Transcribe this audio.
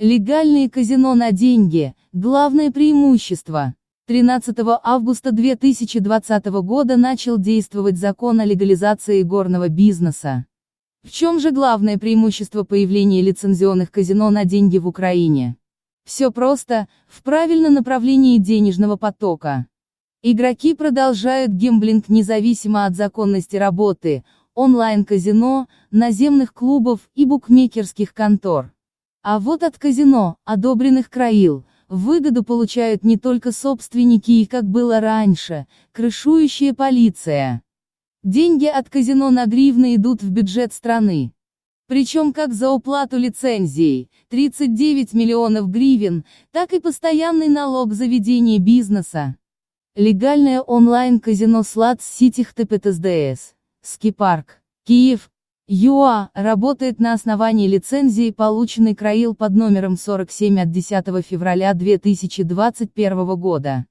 Легальные казино на деньги – главное преимущество. 13 августа 2020 года начал действовать закон о легализации горного бизнеса. В чем же главное преимущество появления лицензионных казино на деньги в Украине? Все просто, в правильном направлении денежного потока. Игроки продолжают гемблинг независимо от законности работы, онлайн-казино, наземных клубов и букмекерских контор. А вот от казино, одобренных краил, выгоду получают не только собственники и как было раньше, крышующая полиция. Деньги от казино на гривны идут в бюджет страны. Причем как за уплату лицензий, 39 миллионов гривен, так и постоянный налог за ведение бизнеса. Легальное онлайн-казино Слад Сити ХТПТСДС, Скипарк, Киев, ЮА работает на основании лицензии, полученной Краил под номером 47 от 10 февраля 2021 года.